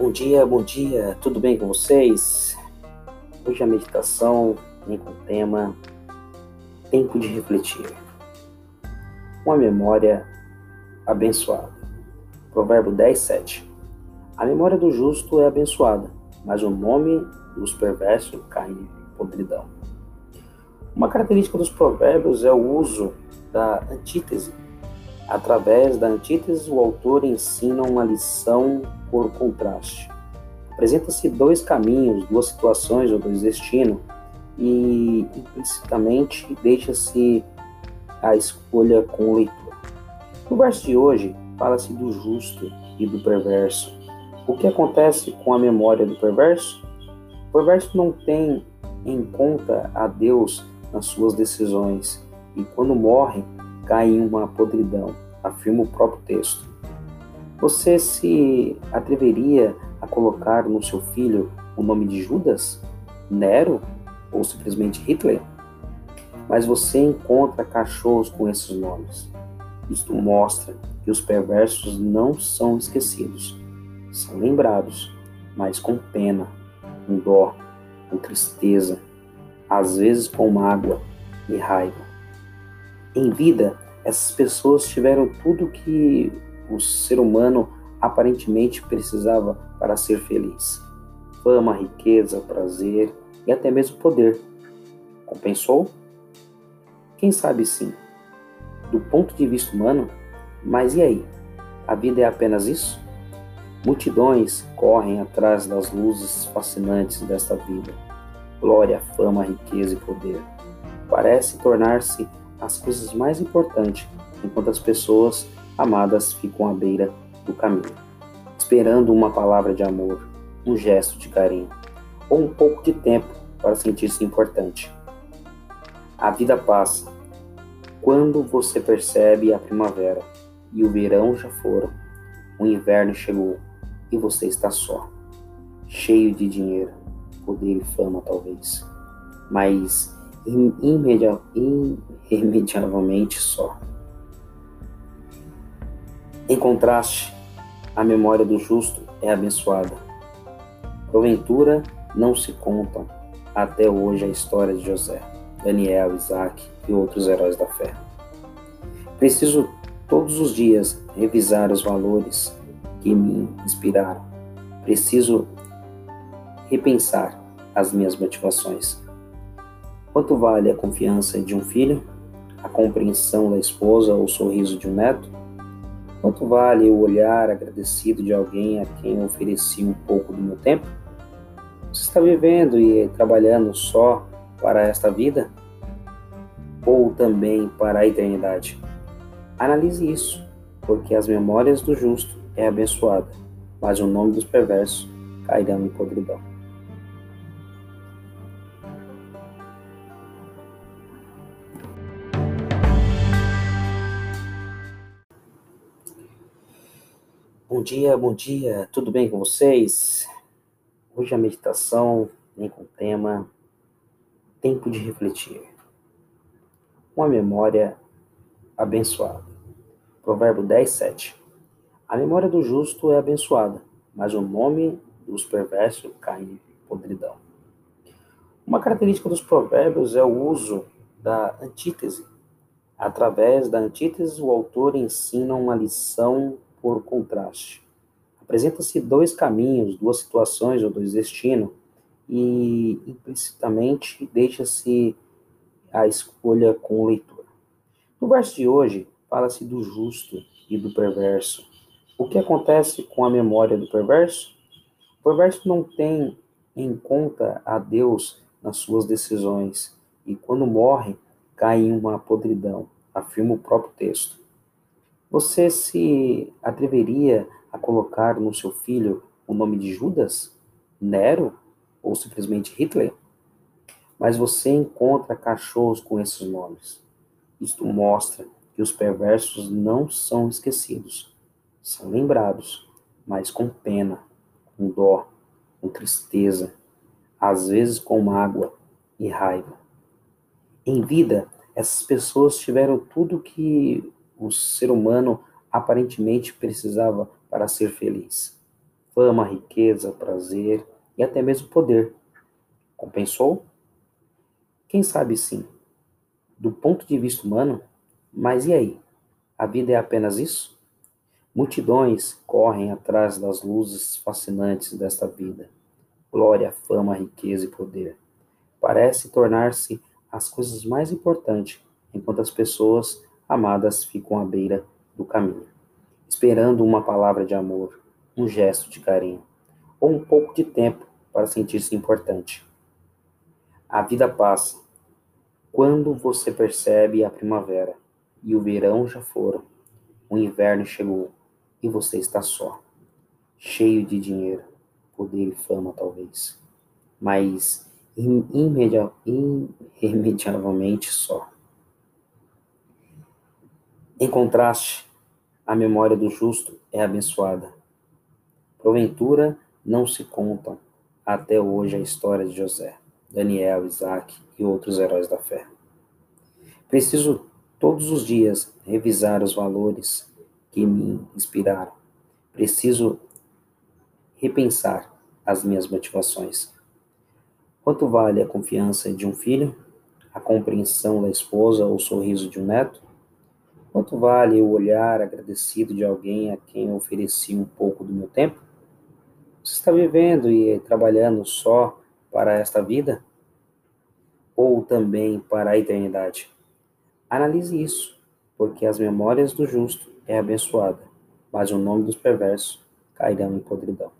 Bom dia, bom dia, tudo bem com vocês? Hoje a meditação vem com o tema Tempo de refletir. Uma memória abençoada. Provérbio 10, 7. A memória do justo é abençoada, mas o nome dos perversos cai em podridão. Uma característica dos provérbios é o uso da antítese Através da antítese, o autor ensina uma lição por contraste. Apresenta-se dois caminhos, duas situações ou dois destinos, e implicitamente deixa-se a escolha com o leitor. No verso de hoje, fala-se do justo e do perverso. O que acontece com a memória do perverso? O perverso não tem em conta a Deus nas suas decisões e, quando morre, cai em uma podridão, afirma o próprio texto. Você se atreveria a colocar no seu filho o nome de Judas, Nero ou simplesmente Hitler? Mas você encontra cachorros com esses nomes. Isto mostra que os perversos não são esquecidos, são lembrados, mas com pena, com dó, com tristeza, às vezes com mágoa e raiva. Em vida, essas pessoas tiveram tudo que o ser humano aparentemente precisava para ser feliz: fama, riqueza, prazer e até mesmo poder. Compensou? Quem sabe sim. Do ponto de vista humano, mas e aí? A vida é apenas isso? Multidões correm atrás das luzes fascinantes desta vida. Glória, fama, riqueza e poder. Parece tornar-se as coisas mais importantes, enquanto as pessoas amadas ficam à beira do caminho, esperando uma palavra de amor, um gesto de carinho ou um pouco de tempo para sentir-se importante. A vida passa quando você percebe a primavera e o verão já foram, o inverno chegou e você está só, cheio de dinheiro, poder e fama talvez, mas irremediavelmente só. Em contraste, a memória do justo é abençoada. Porventura, não se contam até hoje a história de José, Daniel, Isaac e outros heróis da fé. Preciso todos os dias revisar os valores que me inspiraram. Preciso repensar as minhas motivações. Quanto vale a confiança de um filho, a compreensão da esposa ou o sorriso de um neto? Quanto vale o olhar agradecido de alguém a quem ofereci um pouco do meu tempo? Você está vivendo e trabalhando só para esta vida? Ou também para a eternidade? Analise isso, porque as memórias do justo é abençoada, mas o nome dos perversos cairão em podridão. Bom dia, bom dia, tudo bem com vocês? Hoje a meditação vem com o tema Tempo de refletir. Uma memória abençoada. Provérbio 10, 7. A memória do justo é abençoada, mas o nome dos perversos cai em podridão. Uma característica dos provérbios é o uso da antítese. Através da antítese, o autor ensina uma lição por contraste. Apresenta-se dois caminhos, duas situações ou dois destinos, e implicitamente deixa-se a escolha com o leitor. No verso de hoje, fala-se do justo e do perverso. O que acontece com a memória do perverso? O perverso não tem em conta a Deus nas suas decisões e, quando morre, cai em uma podridão, afirma o próprio texto. Você se atreveria a colocar no seu filho o nome de Judas, Nero ou simplesmente Hitler? Mas você encontra cachorros com esses nomes. Isto mostra que os perversos não são esquecidos, são lembrados, mas com pena, com dó, com tristeza, às vezes com mágoa e raiva. Em vida, essas pessoas tiveram tudo que o ser humano aparentemente precisava para ser feliz: fama, riqueza, prazer e até mesmo poder. Compensou? Quem sabe sim. Do ponto de vista humano, mas e aí? A vida é apenas isso? Multidões correm atrás das luzes fascinantes desta vida. Glória, fama, riqueza e poder. Parece tornar-se as coisas mais importantes, enquanto as pessoas amadas ficam à beira do caminho, esperando uma palavra de amor, um gesto de carinho, ou um pouco de tempo para sentir-se importante. A vida passa. Quando você percebe a primavera e o verão já foram, o inverno chegou e você está só, cheio de dinheiro, poder e fama talvez, mas immedia, irremediavelmente só. Em contraste, a memória do justo é abençoada. Porventura, não se contam até hoje a história de José, Daniel, Isaac e outros heróis da fé. Preciso todos os dias revisar os valores que me inspiraram. Preciso repensar as minhas motivações. Quanto vale a confiança de um filho, a compreensão da esposa ou o sorriso de um neto? Quanto vale o olhar agradecido de alguém a quem eu ofereci um pouco do meu tempo? Você está vivendo e trabalhando só para esta vida? Ou também para a eternidade? Analise isso, porque as memórias do justo é abençoada, mas o nome dos perversos cairão em podridão.